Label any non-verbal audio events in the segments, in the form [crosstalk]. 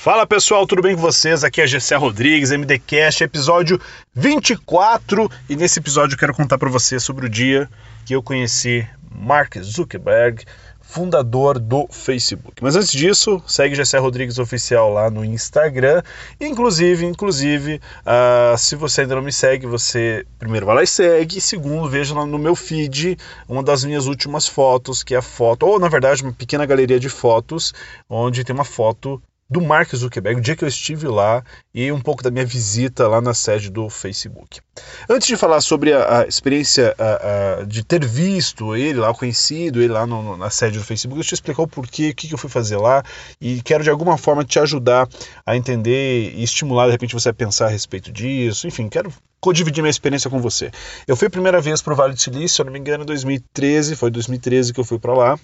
Fala pessoal, tudo bem com vocês? Aqui é Gessé Rodrigues, MDCast, episódio 24. E nesse episódio eu quero contar para vocês sobre o dia que eu conheci Mark Zuckerberg, fundador do Facebook. Mas antes disso, segue Gessé Rodrigues Oficial lá no Instagram. Inclusive, inclusive, uh, se você ainda não me segue, você primeiro vai lá e segue. E segundo, veja lá no meu feed uma das minhas últimas fotos, que é a foto, ou na verdade uma pequena galeria de fotos, onde tem uma foto do Mark Zuckerberg, o dia que eu estive lá e um pouco da minha visita lá na sede do Facebook. Antes de falar sobre a, a experiência a, a, de ter visto ele lá, conhecido ele lá no, no, na sede do Facebook, eu explicar o porquê, o que, que eu fui fazer lá e quero de alguma forma te ajudar a entender e estimular de repente você a pensar a respeito disso. Enfim, quero dividir minha experiência com você. Eu fui a primeira vez para o Vale do Silício, se eu não me engano, em 2013, foi 2013 que eu fui para lá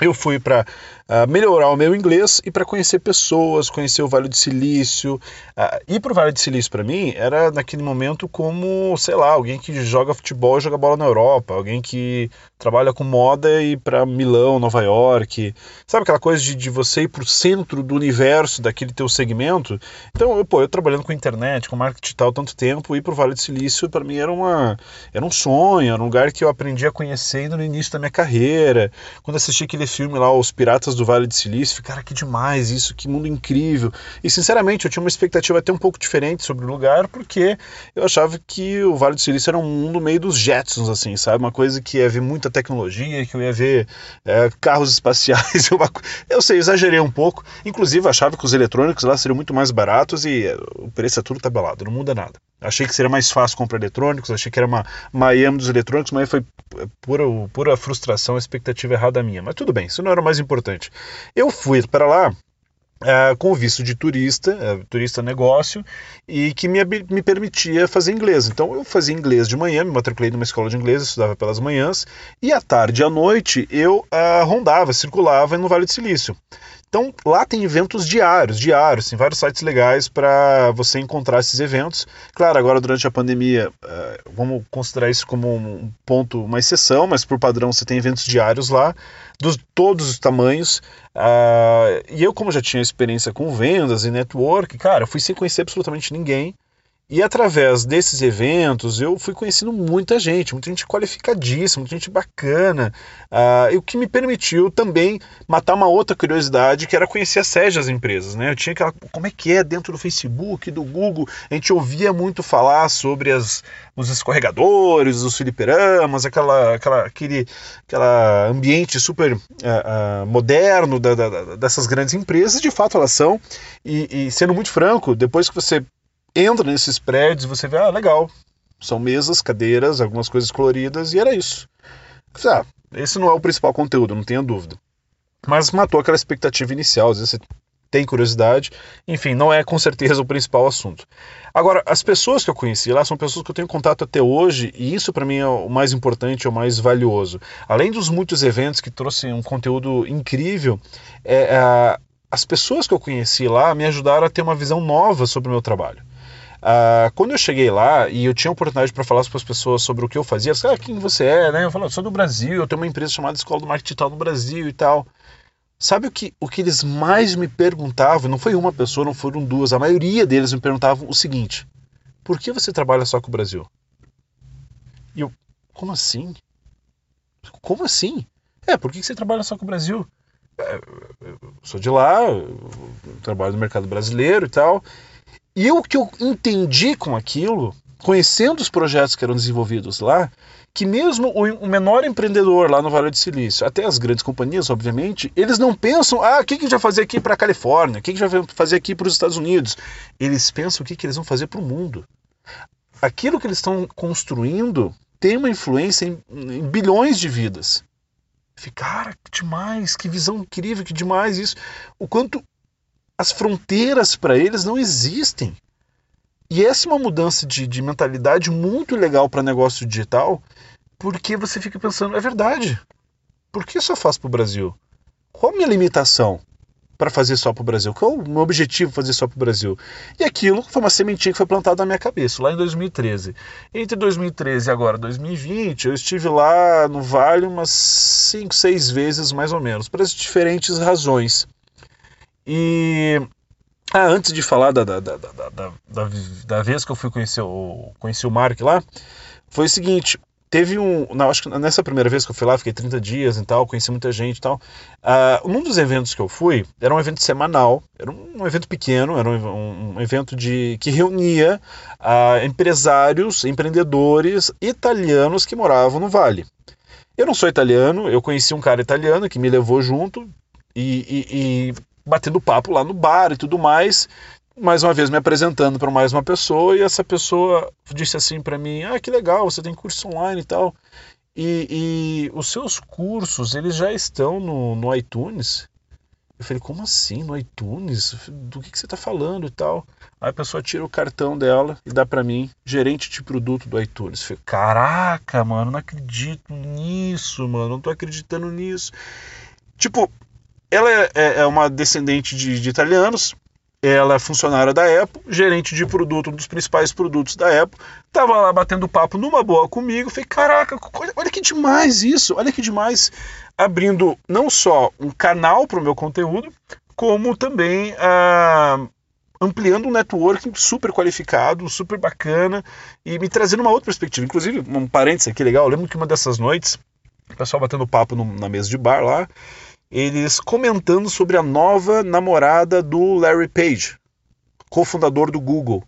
eu fui para uh, ah, melhorar o meu inglês e para conhecer pessoas, conhecer o Vale do Silício. Uh, ir para o Vale do Silício para mim era naquele momento como, sei lá, alguém que joga futebol e joga bola na Europa, alguém que trabalha com moda e para Milão, Nova York. Sabe aquela coisa de, de você ir para o centro do universo daquele teu segmento? Então, eu, pô, eu trabalhando com internet, com marketing digital tanto tempo, ir para o Vale do Silício para mim era, uma, era um sonho, era um lugar que eu aprendi a conhecer no início da minha carreira. Quando assisti aquele filme lá, Os Piratas do Vale de Silício, cara, que demais isso, que mundo incrível. E sinceramente, eu tinha uma expectativa até um pouco diferente sobre o lugar, porque eu achava que o Vale do Silício era um mundo meio dos Jetsons, assim, sabe? Uma coisa que ia ver muita tecnologia, que eu ia ver é, carros espaciais. [laughs] eu sei, exagerei um pouco. Inclusive, achava que os eletrônicos lá seriam muito mais baratos e o preço é tudo tabelado, não muda nada. Achei que seria mais fácil comprar eletrônicos, achei que era uma Miami dos eletrônicos, mas foi pura, pura frustração, expectativa errada minha. Mas tudo bem, isso não era o mais importante. Eu fui para lá Uh, com visto de turista, uh, turista negócio, e que me, me permitia fazer inglês. Então eu fazia inglês de manhã, me matriculei numa escola de inglês, estudava pelas manhãs, e à tarde e à noite eu uh, rondava, circulava no Vale do Silício. Então lá tem eventos diários, diários, tem vários sites legais para você encontrar esses eventos. Claro, agora durante a pandemia, uh, vamos considerar isso como um ponto, uma exceção, mas por padrão você tem eventos diários lá, de todos os tamanhos. Uh, e eu, como já tinha experiência com vendas e network, cara, fui sem conhecer absolutamente ninguém. E através desses eventos eu fui conhecendo muita gente, muita gente qualificadíssima, muita gente bacana, uh, o que me permitiu também matar uma outra curiosidade que era conhecer a sede das empresas. Né? Eu tinha aquela. Como é que é dentro do Facebook, do Google? A gente ouvia muito falar sobre as, os escorregadores, os filiperamas, aquela, aquela, aquele aquela ambiente super uh, uh, moderno da, da, dessas grandes empresas. De fato, elas são. E, e sendo muito franco, depois que você entra nesses prédios e você vê, ah, legal, são mesas, cadeiras, algumas coisas coloridas, e era isso. Ah, esse não é o principal conteúdo, não tenha dúvida. Mas matou aquela expectativa inicial, às vezes você tem curiosidade, enfim, não é com certeza o principal assunto. Agora, as pessoas que eu conheci lá são pessoas que eu tenho contato até hoje, e isso para mim é o mais importante, é o mais valioso. Além dos muitos eventos que trouxeram um conteúdo incrível, é, é, as pessoas que eu conheci lá me ajudaram a ter uma visão nova sobre o meu trabalho. Uh, quando eu cheguei lá e eu tinha oportunidade para falar para as pessoas sobre o que eu fazia, ah, quem você é, né? Eu falei, sou do Brasil, eu tenho uma empresa chamada Escola do Marketing Digital no Brasil e tal. Sabe o que, o que eles mais me perguntavam? Não foi uma pessoa, não foram duas, a maioria deles me perguntavam o seguinte: por que você trabalha só com o Brasil? E eu, como assim? Como assim? É, por que você trabalha só com o Brasil? É, eu sou de lá, trabalho no mercado brasileiro e tal. E o que eu entendi com aquilo, conhecendo os projetos que eram desenvolvidos lá, que mesmo o menor empreendedor lá no Vale do Silício, até as grandes companhias, obviamente, eles não pensam, ah, o que, que a gente vai fazer aqui para a Califórnia, o que, que a gente vai fazer aqui para os Estados Unidos. Eles pensam o que, que eles vão fazer para o mundo. Aquilo que eles estão construindo tem uma influência em, em bilhões de vidas. Cara, que demais, que visão incrível, que demais isso. O quanto as fronteiras para eles não existem. E essa é uma mudança de, de mentalidade muito legal para negócio digital, porque você fica pensando, é verdade. Por que só faço para o Brasil? Qual a minha limitação para fazer só para o Brasil? Qual o meu objetivo fazer só para o Brasil? E aquilo foi uma sementinha que foi plantada na minha cabeça, lá em 2013. Entre 2013 e agora 2020, eu estive lá no Vale umas 5, 6 vezes mais ou menos, por diferentes razões. E Ah, antes de falar da, da, da, da, da, vez que eu fui conhecer o, conhecer o Mark lá, foi o seguinte, teve um. Não, acho que nessa primeira vez que eu fui lá, fiquei 30 dias e tal, conheci muita gente e tal. Uh, um dos eventos que eu fui era um evento semanal, era um, evento pequeno, era um, um evento de que reunia uh, empresários, empreendedores italianos que moravam no Vale. Eu não sou italiano, eu conheci um cara italiano que me levou junto e, e, e batendo papo lá no bar e tudo mais mais uma vez me apresentando para mais uma pessoa e essa pessoa disse assim para mim: "Ah, que legal, você tem curso online e tal". E, e os seus cursos, eles já estão no, no iTunes? Eu falei, como assim, no iTunes? Do que, que você está falando e tal? Aí a pessoa tira o cartão dela e dá para mim, gerente de produto do iTunes. Eu falei, caraca, mano, não acredito nisso, mano, não tô acreditando nisso. Tipo, ela é, é, é uma descendente de, de italianos, ela é funcionária da Apple, gerente de produto, um dos principais produtos da Apple, tava lá batendo papo numa boa comigo, falei, caraca, olha, olha que demais isso, olha que demais, abrindo não só um canal para o meu conteúdo, como também ah, ampliando um networking super qualificado, super bacana, e me trazendo uma outra perspectiva. Inclusive, um parênteses aqui legal, eu lembro que uma dessas noites, o pessoal batendo papo no, na mesa de bar lá, eles comentando sobre a nova namorada do Larry Page, cofundador do Google.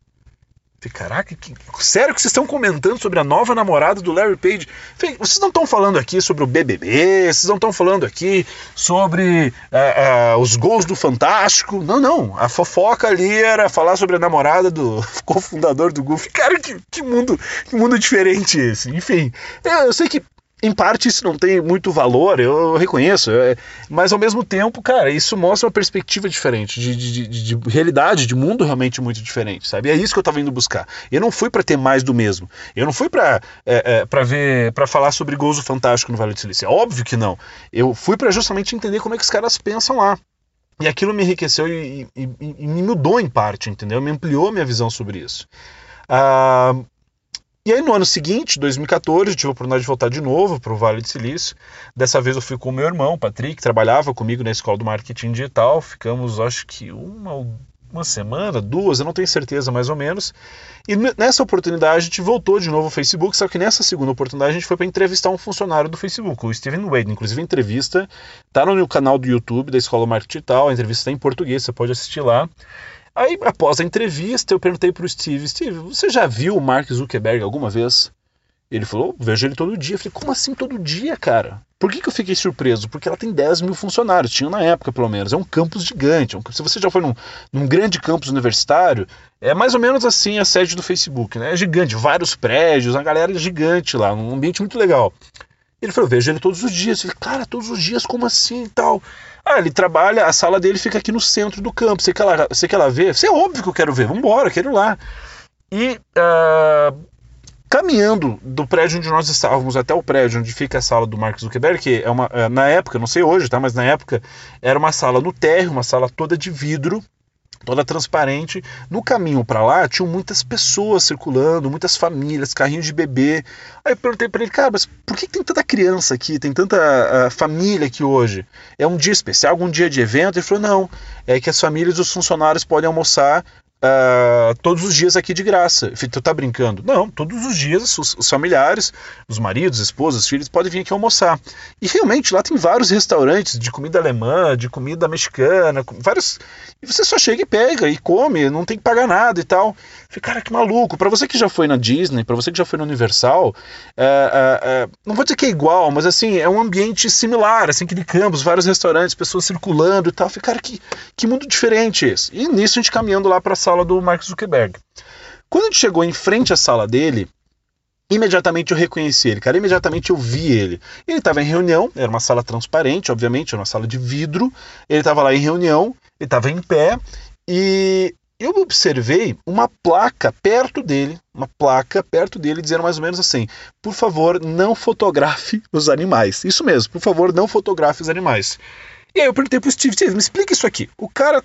Caraca, que, sério que vocês estão comentando sobre a nova namorada do Larry Page? Vocês não estão falando aqui sobre o BBB, vocês não estão falando aqui sobre uh, uh, os gols do Fantástico. Não, não. A fofoca ali era falar sobre a namorada do [laughs] cofundador do Google. Cara, que, que, mundo, que mundo diferente esse. Enfim, eu sei que em parte isso não tem muito valor, eu reconheço, é, mas ao mesmo tempo, cara, isso mostra uma perspectiva diferente, de, de, de, de realidade, de mundo realmente muito diferente, sabe? É isso que eu estava indo buscar. Eu não fui para ter mais do mesmo. Eu não fui para é, é, para ver, para falar sobre gozo fantástico no Vale do Silício. É óbvio que não. Eu fui para justamente entender como é que os caras pensam lá. E aquilo me enriqueceu e, e, e, me mudou em parte, entendeu? Me ampliou minha visão sobre isso. Ah, e aí no ano seguinte, 2014, tive a oportunidade de voltar de novo para o Vale do Silício. Dessa vez eu fui com o meu irmão, Patrick, que trabalhava comigo na escola do marketing digital. Ficamos, acho que uma, uma semana, duas, eu não tenho certeza mais ou menos. E nessa oportunidade a gente voltou de novo ao Facebook, só que nessa segunda oportunidade a gente foi para entrevistar um funcionário do Facebook, o Steven Wade. Inclusive a entrevista está no canal do YouTube da Escola do Marketing Digital, a entrevista está em português, você pode assistir lá. Aí, após a entrevista, eu perguntei para o Steve: Steve, você já viu o Mark Zuckerberg alguma vez? Ele falou: vejo ele todo dia. Eu falei: como assim todo dia, cara? Por que, que eu fiquei surpreso? Porque ela tem 10 mil funcionários, tinha na época pelo menos. É um campus gigante. Se você já foi num, num grande campus universitário, é mais ou menos assim a sede do Facebook, né? É gigante, vários prédios, a galera é gigante lá, um ambiente muito legal. Ele falou: vejo ele todos os dias. Eu falei: cara, todos os dias, como assim e tal? Ah, ele trabalha, a sala dele fica aqui no centro do campo. Você quer lá, você quer lá ver? Você é óbvio que eu quero ver. Vambora, quero ir lá. E uh, caminhando do prédio onde nós estávamos até o prédio onde fica a sala do Mark Zuckerberg, que é uma, é, na época, não sei hoje, tá? Mas na época era uma sala no térreo, uma sala toda de vidro toda transparente. No caminho para lá, tinham muitas pessoas circulando, muitas famílias, carrinhos de bebê. Aí eu perguntei para ele, cara, mas por que tem tanta criança aqui, tem tanta uh, família aqui hoje? É um dia especial, algum dia de evento? Ele falou, não, é que as famílias e os funcionários podem almoçar uh, todos os dias aqui de graça. Tu tá brincando? Não, todos os dias os, os, familiares, os maridos, esposas, filhos podem vir aqui almoçar. E realmente lá tem vários restaurantes de comida alemã, de comida mexicana, vários. E você só chega e pega e come, não tem que pagar nada e tal. Falei, cara, que maluco. Para você que já foi na Disney, para você que já foi na Universal, é, é, é, não vou dizer que é igual, mas assim, é um ambiente similar, assim, que de campos, vários restaurantes, pessoas circulando e tal. Falei, cara, que, que mundo diferente esse. E nisso a gente caminhando lá para sala do Mark Zuckerberg. Quando a gente chegou em frente à sala dele, imediatamente eu reconheci ele, cara. Imediatamente eu vi ele. Ele estava em reunião, era uma sala transparente, obviamente, era uma sala de vidro. Ele estava lá em reunião, ele estava em pé e eu observei uma placa perto dele, uma placa perto dele dizendo mais ou menos assim: por favor, não fotografe os animais. Isso mesmo, por favor, não fotografe os animais. E aí eu perguntei pro Steve, Steve, me explica isso aqui. O cara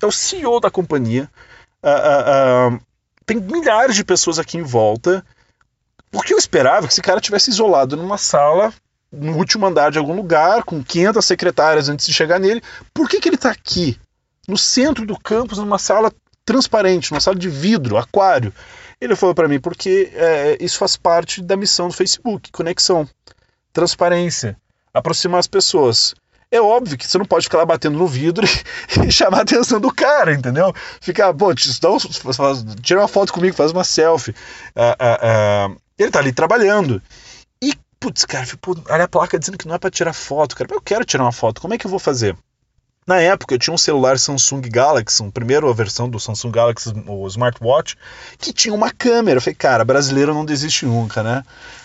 é o CEO da companhia, uh, tem milhares de pessoas aqui em volta. O que eu esperava que esse cara tivesse isolado numa sala no último andar de algum lugar, com 500 secretárias antes de chegar nele. Por que, que ele está aqui? no centro do campus, numa sala transparente, numa sala de vidro, aquário. Ele falou para mim, porque é, isso faz parte da missão do Facebook, conexão, transparência, aproximar as pessoas. É óbvio que você não pode ficar lá batendo no vidro [laughs] e, chamar a atenção do cara, entendeu? Ficar, pô, tira uma foto comigo, faz uma selfie. Ah, ah, ah, ele tá ali trabalhando. E, putz, cara, olha a placa dizendo que não é para tirar foto, cara. Eu quero tirar uma foto, como é que eu vou fazer? Na época eu tinha um celular Samsung Galaxy, a primeira versão do Samsung Galaxy, o smartwatch, que tinha uma câmera. Eu falei, cara, brasileiro não desiste nunca, né?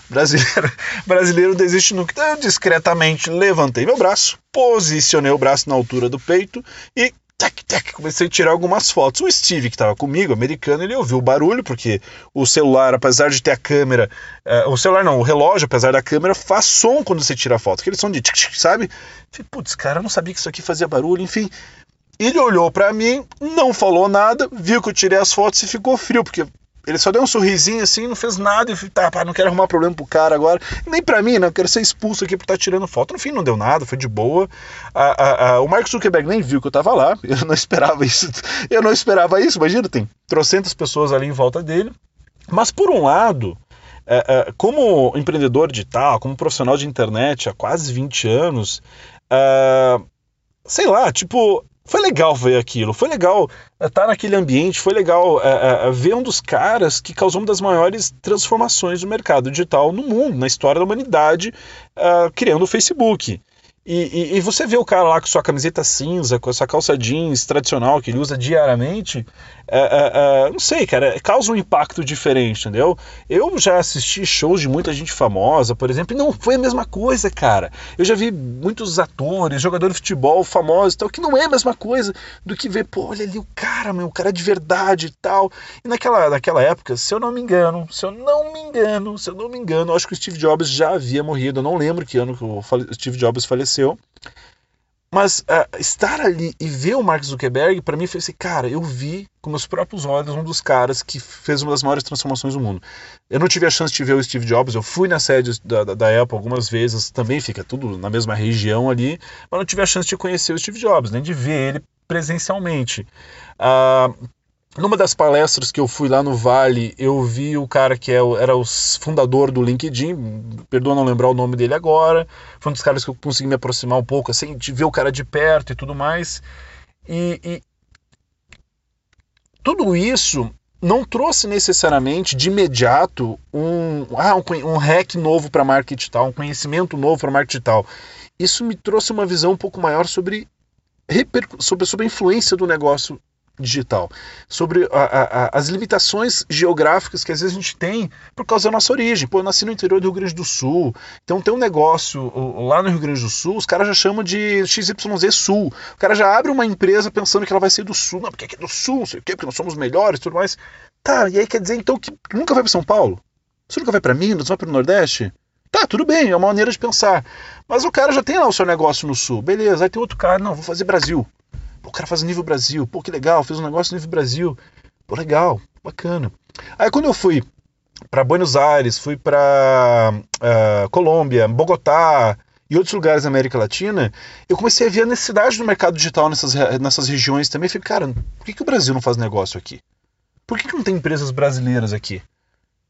Brasileiro, [laughs] brasileiro desiste nunca. Então eu discretamente levantei meu braço, posicionei o braço na altura do peito e tac, tac, comecei a tirar algumas fotos. O Steve, que estava comigo, americano, ele ouviu o barulho, porque o celular, apesar de ter a câmera. Uh, o celular não, o relógio, apesar da câmera, faz som quando você tira a foto. Aquele som de tic, tic, sabe? Falei, putz, cara, eu não sabia que isso aqui fazia barulho, enfim. Ele olhou para mim, não falou nada, viu que eu tirei as fotos e ficou frio, porque ele só deu um sorrisinho assim, não fez nada. E tá, pá, não quero arrumar problema pro cara agora. Nem pra mim, né? Eu quero ser expulso aqui por estar tá tirando foto. No fim, não deu nada, foi de boa. A, a, a, o Mark Zuckerberg nem viu que eu tava lá. [laughs] Eu não esperava isso. Eu não esperava isso. Imagina, tem trocentas pessoas ali em volta dele. Mas por um lado, é, é, como empreendedor digital, como profissional de internet há quase 20 anos, é, sei lá, tipo, foi legal ver aquilo, foi legal estar naquele ambiente, foi legal é, é, ver um dos caras que causou uma das maiores transformações do mercado digital no mundo, na história da humanidade, é, criando o Facebook. E, e, e, você vê o cara lá com sua camiseta cinza, com essa calça jeans tradicional que ele usa diariamente, é, é, é, não sei, cara, causa um impacto diferente, entendeu? Eu já assisti shows de muita gente famosa, por exemplo, e não foi a mesma coisa, cara. Eu já vi muitos atores, jogadores de futebol famosos e tal, que não é a mesma coisa do que ver, pô, olha ali o cara, meu, o cara é de verdade e tal. E naquela, naquela época, se eu não me engano, se eu não me engano, se eu não me engano, acho que o Steve Jobs já havia morrido, eu não lembro que ano que o Steve Jobs faleceu. Mas uh, estar ali e ver o Mark Zuckerberg, para mim, foi assim, cara, eu vi com meus próprios olhos um dos caras que fez uma das maiores transformações do mundo. Eu não tive a chance de ver o Steve Jobs, eu fui na sede da, da, da Apple algumas vezes, também fica tudo na mesma região ali, mas não tive a chance de conhecer o Steve Jobs, nem de ver ele presencialmente. Uh, numa das palestras que eu fui lá no Vale, eu vi o cara que é, era o fundador do LinkedIn, perdoa não lembrar o nome dele agora, foi um dos caras que eu consegui me aproximar um pouco, assim, de ver o cara de perto e tudo mais. E, e tudo isso não trouxe necessariamente de imediato um, ah, um, um hack novo para marketing digital, um conhecimento novo para marketing digital. Isso me trouxe uma visão um pouco maior sobre, sobre, sobre a influência do negócio digital, sobre a, a, as limitações geográficas que às vezes a gente tem por causa da nossa origem. Pô, eu nasci no interior do Rio Grande do Sul, então tem um negócio lá no Rio Grande do Sul, os caras já chamam de XYZ Sul. O cara já abre uma empresa pensando que ela vai ser do Sul, não, porque aqui é do Sul, não sei o quê, porque nós somos melhores tudo mais. Tá, e aí quer dizer então que nunca vai para São Paulo? Você nunca vai para Minas, vai para o Nordeste? Tá, tudo bem, é uma maneira de pensar. Mas o cara já tem lá o seu negócio no Sul, beleza, aí tem outro cara, não, vou fazer Brasil. O cara faz nível Brasil. Pô, que legal, fez um negócio nível Brasil. Pô, legal, bacana. Aí quando eu fui para Buenos Aires, fui para uh, ah, Colômbia, Bogotá e outros lugares da América Latina, eu comecei a ver a necessidade do mercado digital nessas, nessas regiões também. falei, cara, por que, que o Brasil não faz negócio aqui? Por que, que não tem empresas brasileiras aqui?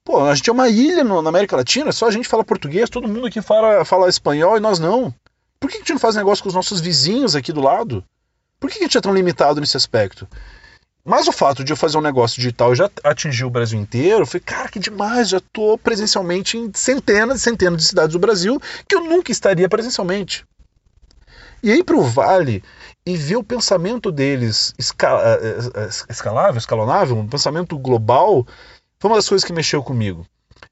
Pô, a gente é uma ilha no, na América Latina, só a gente fala português, todo mundo aqui fala, fala espanhol e nós não. Por que, que a gente não faz negócio com os nossos vizinhos aqui do lado? Por que a gente é tão limitado nesse aspecto? Mas o fato de eu fazer um negócio digital já atingiu o Brasil inteiro, eu falei, cara, que demais, já estou presencialmente em centenas e centenas de cidades do Brasil que eu nunca estaria presencialmente. E aí para o Vale e ver o pensamento deles eh, eh, escalável, escalonável, um pensamento global, foi uma das coisas que mexeu comigo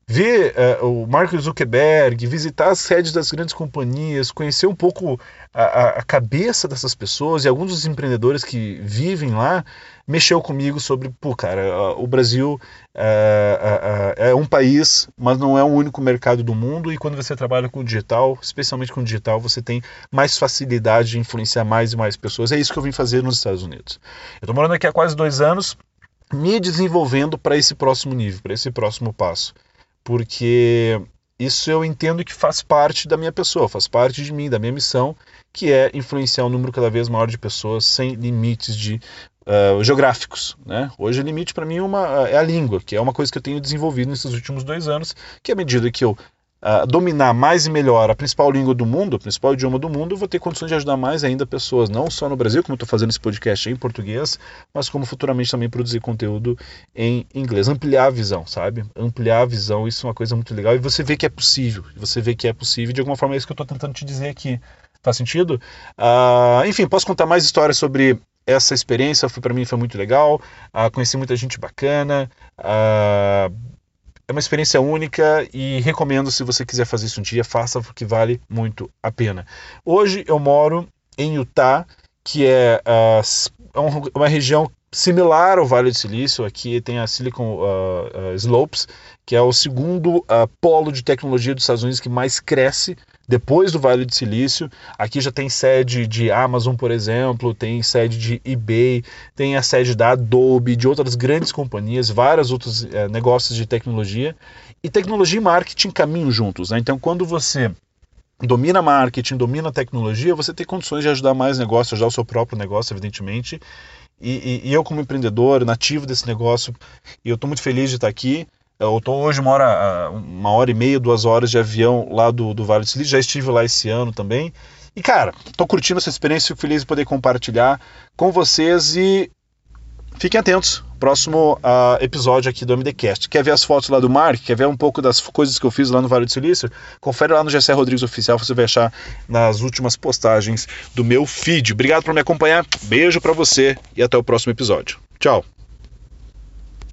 ver uh, o Mark Zuckerberg, visitar as sedes das grandes companhias, conhecer um pouco a, a, cabeça dessas pessoas e alguns dos empreendedores que vivem lá, mexeu comigo sobre, pô, cara, uh, o Brasil uh, é um país, mas não é o único mercado do mundo e quando você trabalha com o digital, especialmente com o digital, você tem mais facilidade de influenciar mais e mais pessoas. É isso que eu vim fazer nos Estados Unidos. Eu estou morando aqui há quase dois anos, me desenvolvendo para esse próximo nível, para esse próximo passo porque isso eu entendo que faz parte da minha pessoa, faz parte de mim, da minha missão, que é influenciar um número cada vez maior de pessoas sem limites de uh, geográficos. Né? Hoje o limite para mim é, uma, é a língua, que é uma coisa que eu tenho desenvolvido nesses últimos dois anos, que à medida que eu dominar mais e melhor a principal língua do mundo, o principal idioma do mundo, vou ter condições de ajudar mais ainda pessoas, não só no Brasil, como estou fazendo esse podcast em português, mas como futuramente também produzir conteúdo em inglês. Ampliar a visão, sabe? Ampliar a visão, isso é uma coisa muito legal. E você vê que é possível. Você vê que é possível. De alguma forma é isso que eu estou tentando te dizer aqui. Faz sentido? Uh, enfim, posso contar mais histórias sobre essa experiência. Para mim foi muito legal. Uh, conheci muita gente bacana. Uh, é uma experiência única e recomendo se você quiser fazer isso um dia, faça porque vale muito a pena. Hoje eu moro em Utah, que é uh, uma região similar ao Vale do Silício. Aqui tem a Silicon uh, uh, Slopes, que é o segundo polo de tecnologia dos Estados Unidos que mais cresce depois do Vale do Silício. Aqui já tem sede de Amazon, por exemplo, tem sede de eBay, tem a sede da Adobe, de outras grandes companhias, vários outros é, negócios de tecnologia. E tecnologia e marketing caminham juntos. Né? Então, quando você domina marketing, domina tecnologia, você tem condições de ajudar mais negócios, ajudar o seu próprio negócio, evidentemente. E, e, e eu, como empreendedor, nativo desse negócio, eu estou muito feliz de estar aqui. Eu estou hoje uma hora, uma hora e meia, duas horas de avião lá do, do Vale do Silício. Já estive lá esse ano também. E, cara, estou curtindo essa experiência, fico feliz de poder compartilhar com vocês e fiquem atentos. Próximo uh, episódio aqui do MDCast. Quer ver as fotos lá do Mark? Quer ver um pouco das coisas que eu fiz lá no Vale do Silício? Confere lá no Gessé Rodrigues Oficial, você vai achar nas últimas postagens do meu feed. Obrigado por me acompanhar, beijo para você e até o próximo episódio. Tchau!